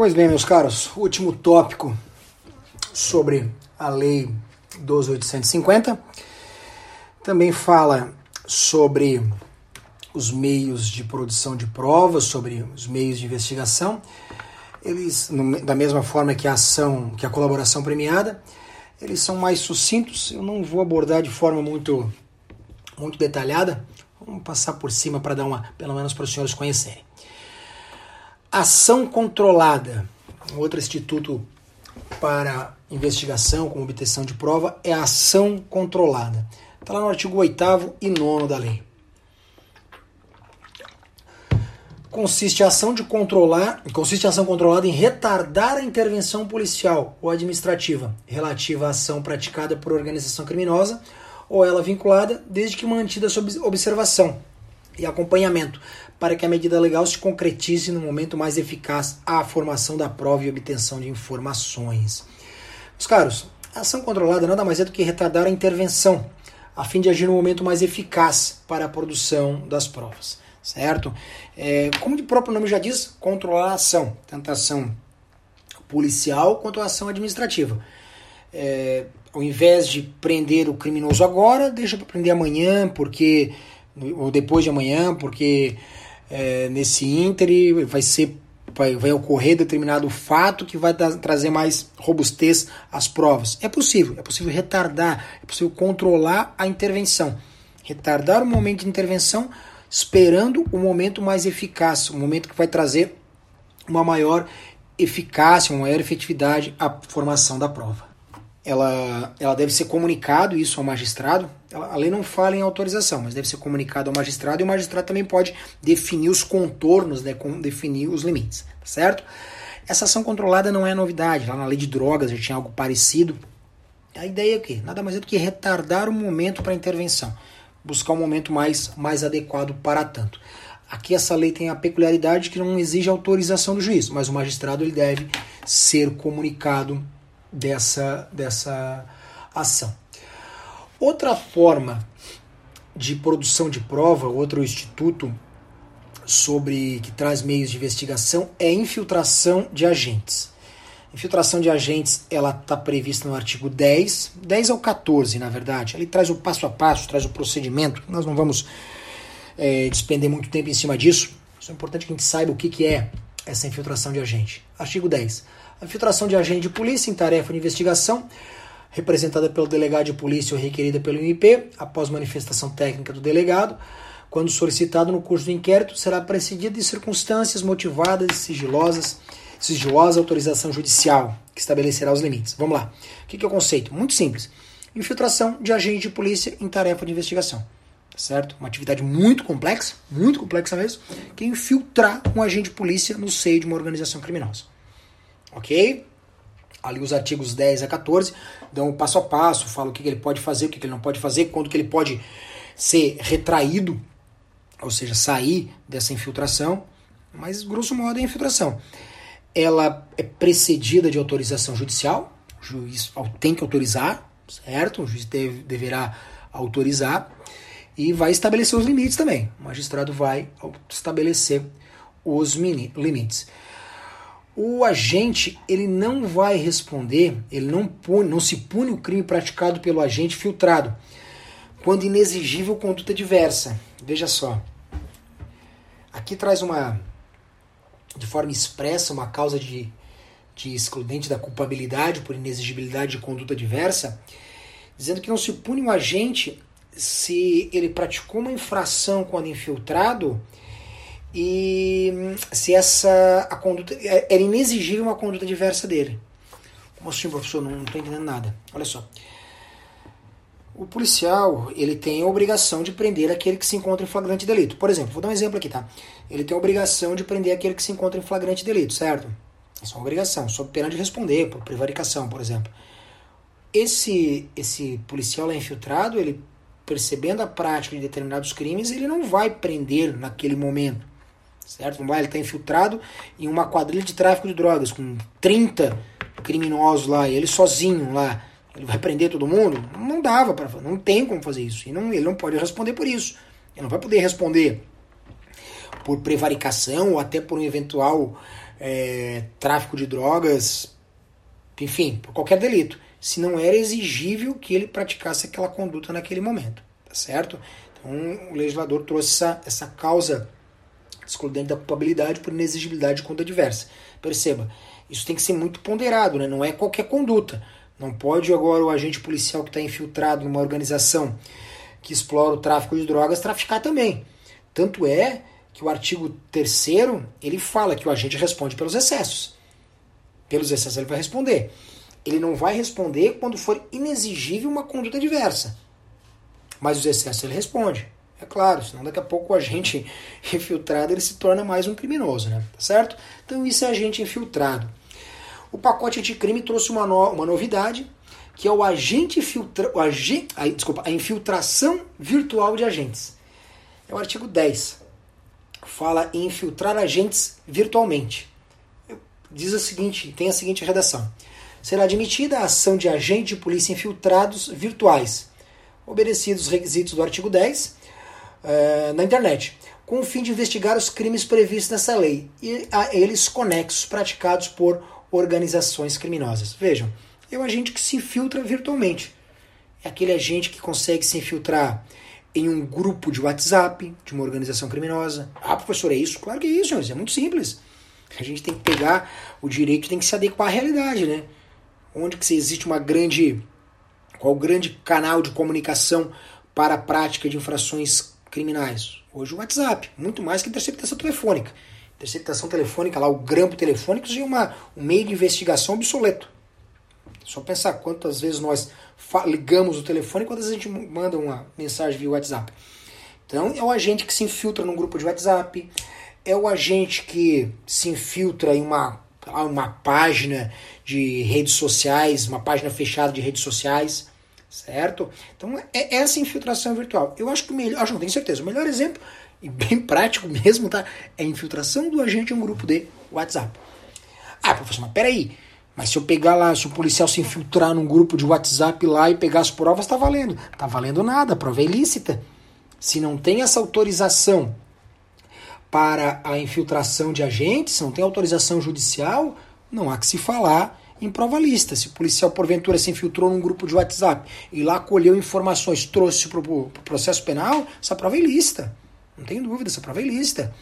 Pois bem, meus caros, último tópico sobre a Lei 12.850 também fala sobre os meios de produção de provas, sobre os meios de investigação. Eles, da mesma forma que a ação, que a colaboração premiada, eles são mais sucintos. Eu não vou abordar de forma muito, muito detalhada. Vamos passar por cima para dar uma, pelo menos para os senhores conhecerem. Ação controlada, outro instituto para investigação com obtenção de prova é a ação controlada. Está lá no artigo 8 e 9 da lei. Consiste a ação de controlar, consiste a ação controlada em retardar a intervenção policial ou administrativa relativa à ação praticada por organização criminosa ou ela vinculada, desde que mantida sob observação e acompanhamento, para que a medida legal se concretize no momento mais eficaz à formação da prova e obtenção de informações. Meus caros, a ação controlada nada mais é do que retardar a intervenção, a fim de agir no momento mais eficaz para a produção das provas, certo? É, como o próprio nome já diz, controlar a ação, tanto a ação policial quanto a ação administrativa. É, ao invés de prender o criminoso agora, deixa para prender amanhã, porque ou depois de amanhã, porque é, nesse ínter vai ser vai, vai ocorrer determinado fato que vai trazer mais robustez às provas. É possível, é possível retardar, é possível controlar a intervenção. Retardar o momento de intervenção esperando o momento mais eficaz, o momento que vai trazer uma maior eficácia, uma maior efetividade à formação da prova ela, ela deve ser comunicado isso ao magistrado. a lei não fala em autorização, mas deve ser comunicado ao magistrado e o magistrado também pode definir os contornos, né, com, definir os limites, tá certo? Essa ação controlada não é novidade. Lá na lei de drogas já tinha algo parecido. A ideia é o quê? Nada mais é do que retardar o momento para a intervenção, buscar um momento mais, mais adequado para tanto. Aqui essa lei tem a peculiaridade que não exige autorização do juiz, mas o magistrado ele deve ser comunicado dessa, dessa ação. Outra forma de produção de prova, outro instituto sobre que traz meios de investigação é infiltração de agentes. Infiltração de agentes, ela está prevista no artigo 10, 10 ao 14, na verdade. Ele traz o passo a passo, traz o procedimento. Nós não vamos é, despender muito tempo em cima disso. é importante que a gente saiba o que, que é essa infiltração de agente. Artigo 10. A infiltração de agente de polícia em tarefa de investigação, representada pelo delegado de polícia ou requerida pelo MP, após manifestação técnica do delegado, quando solicitado no curso do inquérito, será precedida de circunstâncias motivadas e sigilosas, sigilosa autorização judicial, que estabelecerá os limites. Vamos lá. O que é o conceito? Muito simples. Infiltração de agente de polícia em tarefa de investigação. Certo? Uma atividade muito complexa, muito complexa mesmo, que é infiltrar um agente de polícia no seio de uma organização criminosa ok? Ali os artigos 10 a 14 dão o passo a passo, falam o que, ele pode fazer, o que, ele não pode fazer, quando que ele pode ser retraído, ou seja, sair dessa infiltração, mas grosso modo é infiltração. Ela é precedida de autorização judicial, o juiz tem que autorizar, certo? O juiz deve, deverá autorizar e vai estabelecer os limites também. O magistrado vai estabelecer os limites o agente ele não vai responder, ele não pune, não se pune o crime praticado pelo agente filtrado, quando inexigível conduta diversa. Veja só. Aqui traz uma de forma expressa uma causa de, de excludente da culpabilidade por inexigibilidade de conduta diversa, dizendo que não se pune um agente se ele praticou uma infração quando infiltrado e se essa a conduta é, era inexigível uma conduta diversa dele. Como assim, professor? Não estou entendendo nada. Olha só. O policial ele tem a obrigação de prender aquele que se encontra em flagrante delito. Por exemplo, vou dar um exemplo aqui, tá? Ele tem a obrigação de prender aquele que se encontra em flagrante delito, certo? Isso é uma obrigação, sob pena de responder por prevaricação, por exemplo. Esse esse policial infiltrado, ele percebendo a prática de determinados crimes, ele não vai prender naquele momento certo? Lá, ele está infiltrado em uma quadrilha de tráfico de drogas com 30 criminosos lá, e ele sozinho lá. Ele vai prender todo mundo? Não dava para não tem como fazer isso. E não, ele não pode responder por isso. Ele não vai poder responder por prevaricação ou até por um eventual é, tráfico de drogas, enfim, por qualquer delito, se não era exigível que ele praticasse aquela conduta naquele momento, tá certo? Então o legislador trouxe essa, essa causa excludente da culpabilidade por inexigibilidade de conta diversa. Perceba, isso tem que ser muito ponderado, né? não é qualquer conduta. Não pode agora o agente policial que está infiltrado numa organização que explora o tráfico de drogas traficar também. Tanto é que o artigo 3 ele fala que o agente responde pelos excessos. Pelos excessos ele vai responder. Ele não vai responder quando for inexigível uma conduta diversa. Mas os excessos ele responde. É claro, senão daqui a pouco o agente infiltrado ele se torna mais um criminoso, né? Tá certo? Então isso é agente infiltrado. O pacote anticrime trouxe uma, no, uma novidade, que é o agente filtra, o agente, a, desculpa, a infiltração virtual de agentes. É o artigo 10. Fala em infiltrar agentes virtualmente. Diz o seguinte, tem a seguinte redação. Será admitida a ação de agente de polícia infiltrados virtuais, obedecidos os requisitos do artigo 10, uh, na internet, com o fim de investigar os crimes previstos nessa lei e a eles conexos praticados por organizações criminosas. Vejam, é o agente que se infiltra virtualmente. É aquele agente que consegue se infiltrar em um grupo de WhatsApp de uma organização criminosa. Ah, professor, é isso? Claro que é isso. É muito simples. A gente tem que pegar o direito, tem que se adequar à realidade, né? Onde que existe uma grande, qual o grande canal de comunicação para a prática de infrações criminais? Hoje o WhatsApp, muito mais que interceptação telefônica. Interceptação telefônica, lá o grampo telefônico, já é uma, um meio de investigação obsoleto. Só pensar quantas vezes nós ligamos o telefone e quantas vezes a gente manda uma mensagem via WhatsApp. Então é o agente que se infiltra num grupo de WhatsApp, é o agente que se infiltra em uma, uma página de redes sociais, uma página fechada de redes sociais, certo? Então é essa infiltração virtual. Eu acho que o melhor, acho não tenho certeza, o melhor exemplo e bem prático mesmo, tá? É a infiltração do agente em um grupo de WhatsApp. Ah, professor, mas peraí. Mas se eu pegar lá, se o policial se infiltrar num grupo de WhatsApp lá e pegar as provas, tá valendo. Tá valendo nada, a prova é ilícita. Se não tem essa autorização para a infiltração de agentes, se não tem autorização judicial, não há que se falar em prova lista. Se o policial, porventura, se infiltrou num grupo de WhatsApp e lá colheu informações, trouxe para o pro processo penal, essa prova é ilícita. Não tem dúvida, essa prova é ilícita.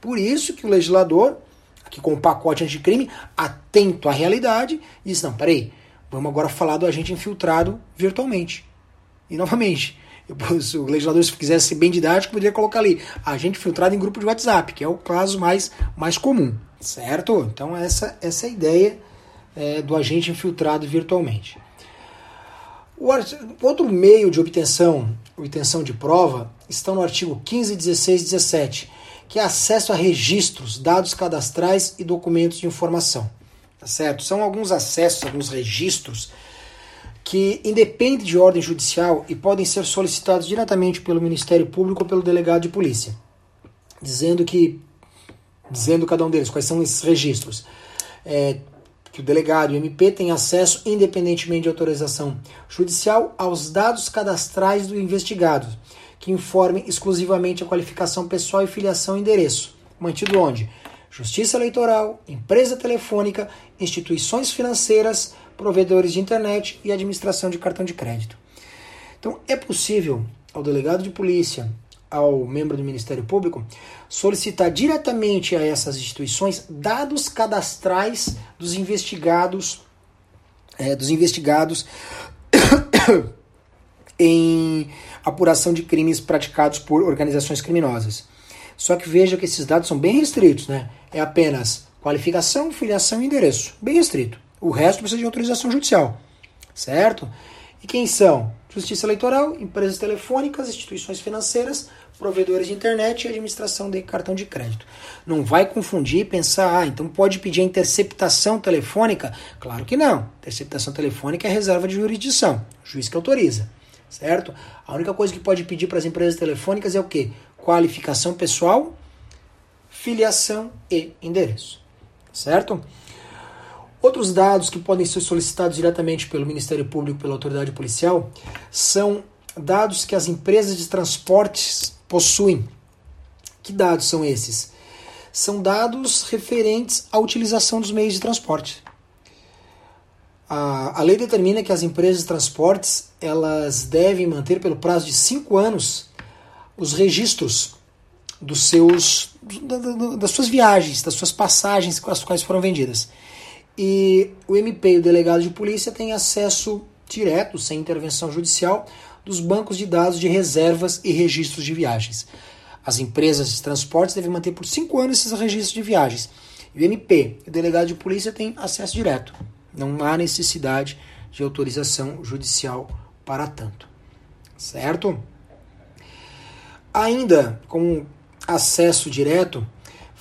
Por isso que o legislador, aqui com o pacote anticrime, atento à realidade, diz, não, peraí, vamos agora falar do agente infiltrado virtualmente. E novamente, se o legislador, se quisesse ser bem didático, poderia colocar ali, agente infiltrado em grupo de WhatsApp, que é o caso mais, mais comum, certo? Então essa, essa é a ideia é, do agente infiltrado virtualmente. O outro meio de obtenção, obtenção de prova estão no artigo 15, 16 e 17, que é acesso a registros, dados cadastrais e documentos de informação. Tá certo? São alguns acessos, alguns registros que independem de ordem judicial e podem ser solicitados diretamente pelo Ministério Público ou pelo delegado de polícia, dizendo que dizendo cada um deles quais são esses registros. É, que o delegado e o MP têm acesso, independentemente de autorização judicial, aos dados cadastrais do investigado, que informem exclusivamente a qualificação pessoal e filiação e endereço. Mantido onde? Justiça Eleitoral, empresa telefônica, instituições financeiras, provedores de internet e administração de cartão de crédito. Então, é possível ao delegado de polícia, ao membro do Ministério Público solicitar diretamente a essas instituições dados cadastrais dos investigados é, dos investigados em apuração de crimes praticados por organizações criminosas. Só que veja que esses dados são bem restritos, né? É apenas qualificação, filiação e endereço. Bem restrito. O resto precisa de autorização judicial. Certo? E quem são? Justiça Eleitoral, empresas telefônicas, instituições financeiras, provedores de internet e administração de cartão de crédito. Não vai confundir e pensar, ah, então pode pedir a interceptação telefônica? Claro que não. Interceptação telefônica é reserva de jurisdição, juiz que autoriza, certo? A única coisa que pode pedir para as empresas telefônicas é o quê? Qualificação pessoal, filiação e endereço, certo? Outros dados que podem ser solicitados diretamente pelo Ministério Público, pela autoridade policial, são dados que as empresas de transportes possuem. Que dados são esses? são dados referentes à utilização dos meios de transporte. A, a lei determina que as empresas de transportes elas devem manter pelo prazo de cinco anos os registros dos seus, das suas viagens, das suas passagens com as quais foram vendidas. E o MP e o delegado de polícia têm acesso direto, sem intervenção judicial, dos bancos de dados de reservas e registros de viagens. As empresas de transportes devem manter por cinco anos esses registros de viagens. E o MP e o delegado de polícia têm acesso direto. Não há necessidade de autorização judicial para tanto. Certo? Ainda com acesso direto,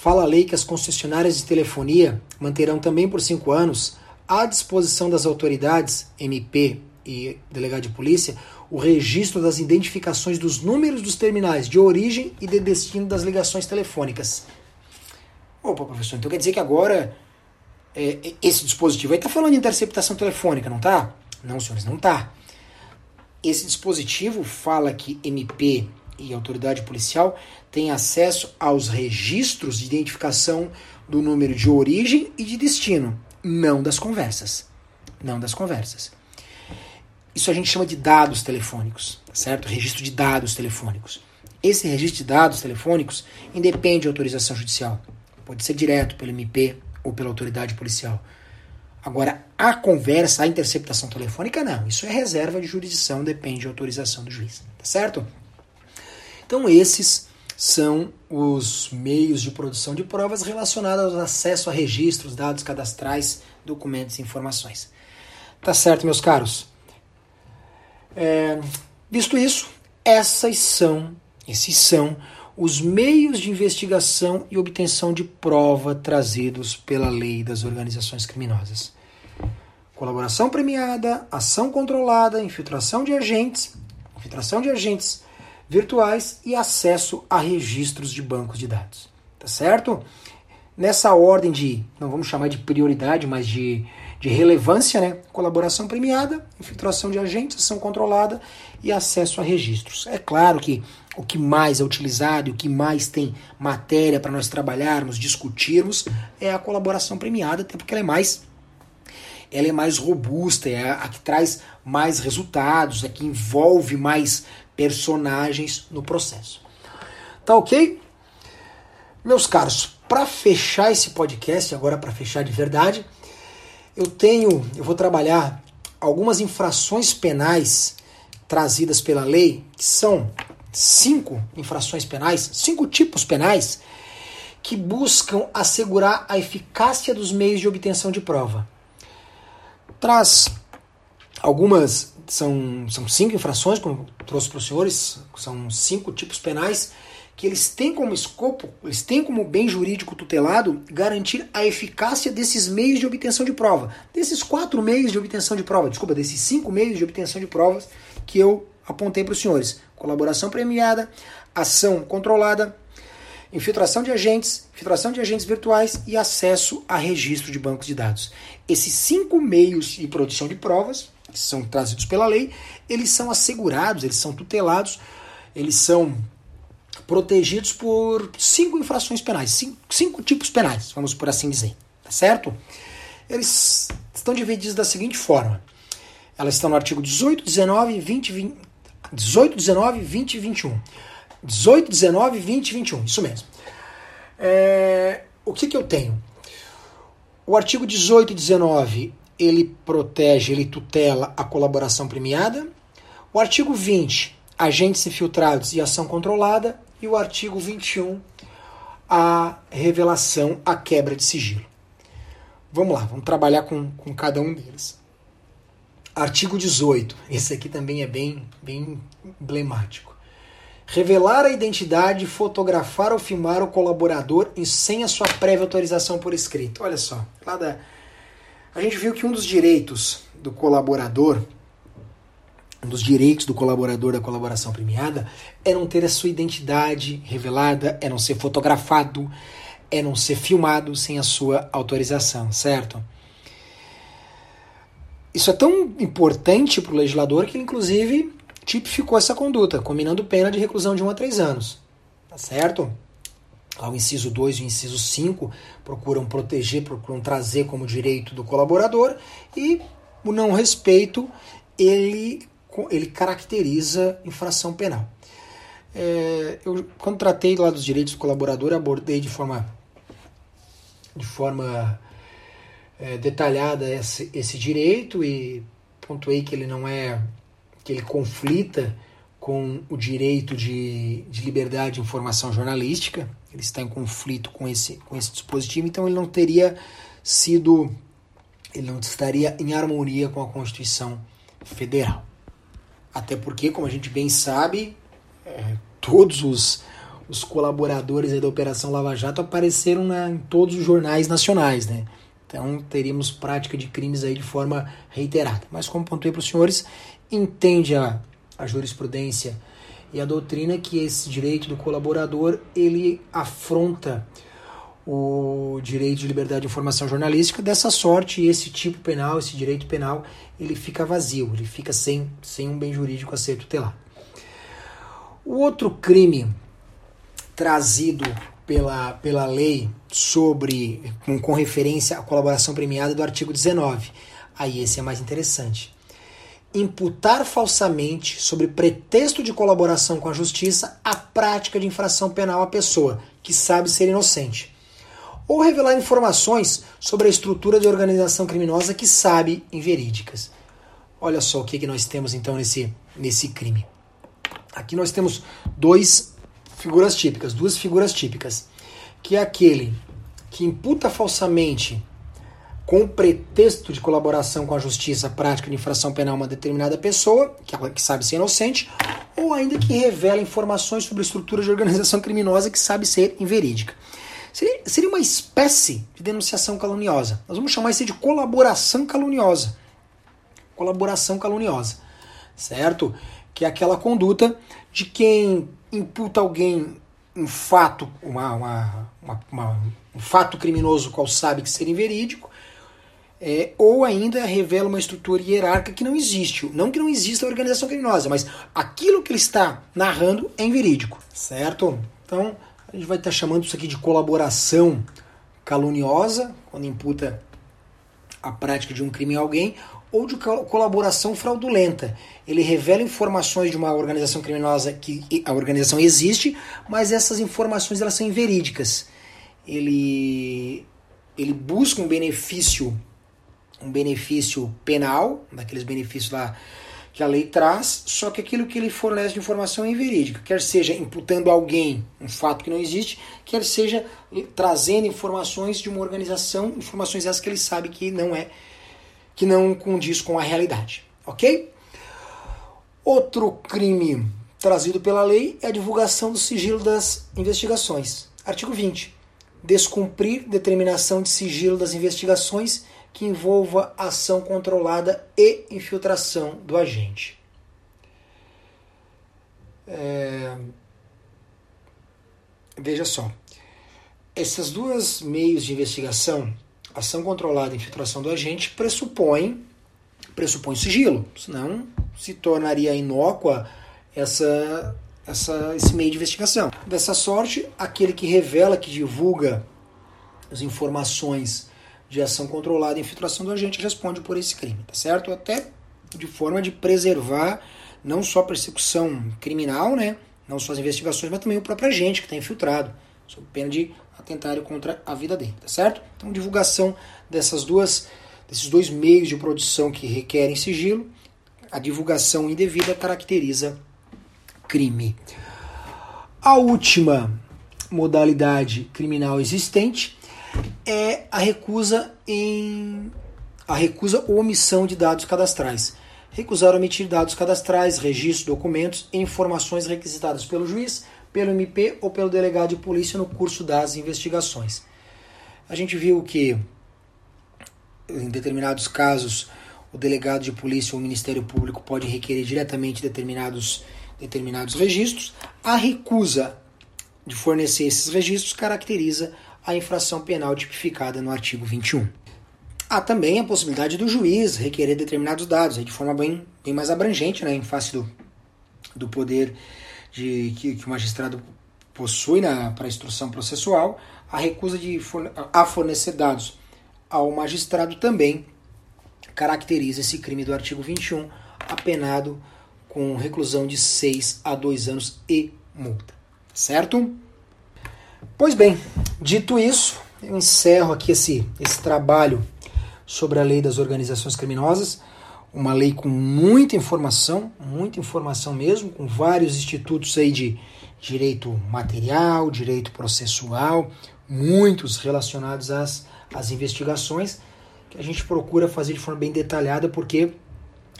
fala a lei que as concessionárias de telefonia manterão também por cinco anos à disposição das autoridades, MP e delegado de polícia, o registro das identificações dos números dos terminais de origem e de destino das ligações telefônicas. Opa, professor, então quer dizer que agora é, esse dispositivo aí está falando de interceptação telefônica, não tá? Não, senhores, não tá. Esse dispositivo fala que MP e autoridade policial têm acesso aos registros de identificação do número de origem e de destino, não das conversas. Não das conversas. Isso a gente chama de dados telefônicos, certo? Registro de dados telefônicos. Esse registro de dados telefônicos independe de autorização judicial. Pode ser direto pelo MP ou pela autoridade policial. Agora, a conversa, a interceptação telefônica, não. Isso é reserva de jurisdição, depende de autorização do juiz. Tá certo? Então, esses são os meios de produção de provas relacionados ao acesso a registros, dados cadastrais, documentos e informações. Tá certo, meus caros? É, visto isso, essas são, esses são os meios de investigação e obtenção de prova trazidos pela lei das organizações criminosas. Colaboração premiada, ação controlada, infiltração de agentes, infiltração de agentes virtuais e acesso a registros de bancos de dados. Tá certo? Nessa ordem de, não vamos chamar de prioridade, mas de de relevância, né? Colaboração premiada, infiltração de agentes, ação controlada e acesso a registros. É claro que o que mais é utilizado e o que mais tem matéria para nós trabalharmos, discutirmos, é a colaboração premiada, até porque ela é mais ela é mais robusta, é a que traz mais resultados, é a que envolve mais personagens no processo. Tá ok? Meus caros, para fechar esse podcast, agora para fechar de verdade, eu tenho, eu vou trabalhar algumas infrações penais trazidas pela lei, que são cinco infrações penais, cinco tipos penais, que buscam assegurar a eficácia dos meios de obtenção de prova. Traz algumas, são, são cinco infrações, como trouxe para os senhores, são cinco tipos penais que eles têm como escopo, eles têm como bem jurídico tutelado garantir a eficácia desses meios de obtenção de prova. Desses quatro meios de obtenção de prova, desculpa, desses cinco meios de obtenção de provas que eu apontei para os senhores: colaboração premiada, ação controlada, infiltração de agentes, infiltração de agentes virtuais e acesso a registro de bancos de dados. Esses cinco meios de produção de provas, que são trazidos pela lei, eles são assegurados, eles são tutelados, eles são protegidos por cinco infrações penais, cinco, cinco tipos penais, vamos por assim dizer, tá certo? Eles estão divididos da seguinte forma: elas estão no artigo 18, 19, 20, 20 18, 19, 20 e 21. 18, 19, 20 e 21, isso mesmo. É, o que, que eu tenho? O artigo 18 e 19 ele protege, ele tutela a colaboração premiada. O artigo 20, agentes infiltrados e ação controlada e o artigo 21, a revelação, a quebra de sigilo. Vamos lá, vamos trabalhar com, com cada um deles. Artigo 18, esse aqui também é bem, bem emblemático. Revelar a identidade, fotografar ou filmar o colaborador sem a sua prévia autorização por escrito. Olha só, lá da... a gente viu que um dos direitos do colaborador um dos direitos do colaborador da colaboração premiada é não ter a sua identidade revelada, é não ser fotografado, é não ser filmado sem a sua autorização, certo? Isso é tão importante para o legislador que, inclusive, tipificou essa conduta, combinando pena de reclusão de 1 a 3 anos. Tá certo? O inciso 2 e o inciso 5 procuram proteger, procuram trazer como direito do colaborador e o não respeito ele, ele caracteriza infração penal. É, eu, quando tratei lá dos direitos do colaborador, abordei de forma, de forma é, detalhada esse, esse direito e pontuei que ele não é, que ele conflita com o direito de, de liberdade de informação jornalística, ele está em conflito com esse, com esse dispositivo, então ele não teria sido, ele não estaria em harmonia com a Constituição Federal. Até porque, como a gente bem sabe, é, todos os, os colaboradores da Operação Lava Jato apareceram na, em todos os jornais nacionais, né? Então teríamos prática de crimes aí de forma reiterada. Mas como pontuei para os senhores, entende a, a jurisprudência e a doutrina que esse direito do colaborador ele afronta o direito de liberdade de informação jornalística. Dessa sorte esse tipo penal esse direito penal ele fica vazio ele fica sem sem um bem jurídico a ser tutelado o outro crime trazido pela, pela lei sobre com, com referência à colaboração premiada do artigo 19 aí esse é mais interessante imputar falsamente, sob pretexto de colaboração com a justiça, a prática de infração penal à pessoa, que sabe ser inocente. Ou revelar informações sobre a estrutura de organização criminosa que sabe inverídicas. Olha só o que, que nós temos então nesse, nesse crime. Aqui nós temos dois figuras típicas, duas figuras típicas, que é aquele que imputa falsamente com pretexto de colaboração com a justiça prática de infração penal uma determinada pessoa, que, ela, que sabe ser inocente, ou ainda que revela informações sobre estrutura de organização criminosa que sabe ser inverídica. Seria, seria uma espécie de denunciação caluniosa. Nós vamos chamar isso de colaboração caluniosa. Colaboração caluniosa, certo? Que é aquela conduta de quem imputa alguém um fato, uma, uma, uma, um fato criminoso qual sabe que ser inverídico, é, ou ainda revela uma estrutura hierárquica que não existe. Não que não exista a organização criminosa, mas aquilo que ele está narrando é inverídico, certo? Então, a gente vai estar chamando isso aqui de colaboração caluniosa, quando imputa a prática de um crime a alguém, ou de colaboração fraudulenta. Ele revela informações de uma organização criminosa que a organização existe, mas essas informações elas são inverídicas. Ele, ele busca um benefício um benefício penal, daqueles benefícios lá que a lei traz, só que aquilo que ele fornece de informação é inverídica, quer seja imputando a alguém um fato que não existe, quer seja trazendo informações de uma organização, informações essas que ele sabe que não é, que não condiz com a realidade, ok? Outro crime trazido pela lei é a divulgação do sigilo das investigações. Artigo 20. Descumprir determinação de sigilo das investigações que envolva ação controlada e infiltração do agente. É... Veja só, essas duas meios de investigação, ação controlada e infiltração do agente, pressupõem pressupõe sigilo, senão se tornaria inócua essa, essa, esse meio de investigação. Dessa sorte, aquele que revela, que divulga as informações de ação controlada e infiltração do agente responde por esse crime, tá certo? Até de forma de preservar não só a persecução criminal, né? Não só as investigações, mas também o próprio agente que está infiltrado, sob pena de atentar contra a vida dele, tá certo? Então, divulgação dessas duas, desses dois meios de produção que requerem sigilo, a divulgação indevida caracteriza crime. A última modalidade criminal existente é a recusa em a recusa ou omissão de dados cadastrais. Recusar omitir dados cadastrais, registros, documentos e informações requisitadas pelo juiz, pelo MP ou pelo delegado de polícia no curso das investigações. A gente viu que em determinados casos o delegado de polícia ou o Ministério Público pode requerer diretamente determinados, determinados registros. A recusa de fornecer esses registros caracteriza a infração penal tipificada no artigo 21. Há também a possibilidade do juiz requerer determinados dados, de forma bem, bem mais abrangente, né, em face do, do poder de, que, que o magistrado possui para instrução processual a recusa de forne a fornecer dados ao magistrado também caracteriza esse crime do artigo 21, apenado com reclusão de 6 a 2 anos e multa. Certo? Pois bem, dito isso, eu encerro aqui esse, esse trabalho sobre a lei das organizações criminosas, uma lei com muita informação, muita informação mesmo, com vários institutos aí de direito material, direito processual, muitos relacionados às, às investigações, que a gente procura fazer de forma bem detalhada, porque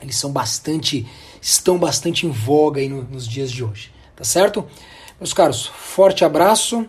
eles são bastante, estão bastante em voga aí no, nos dias de hoje. Tá certo? Meus caros, forte abraço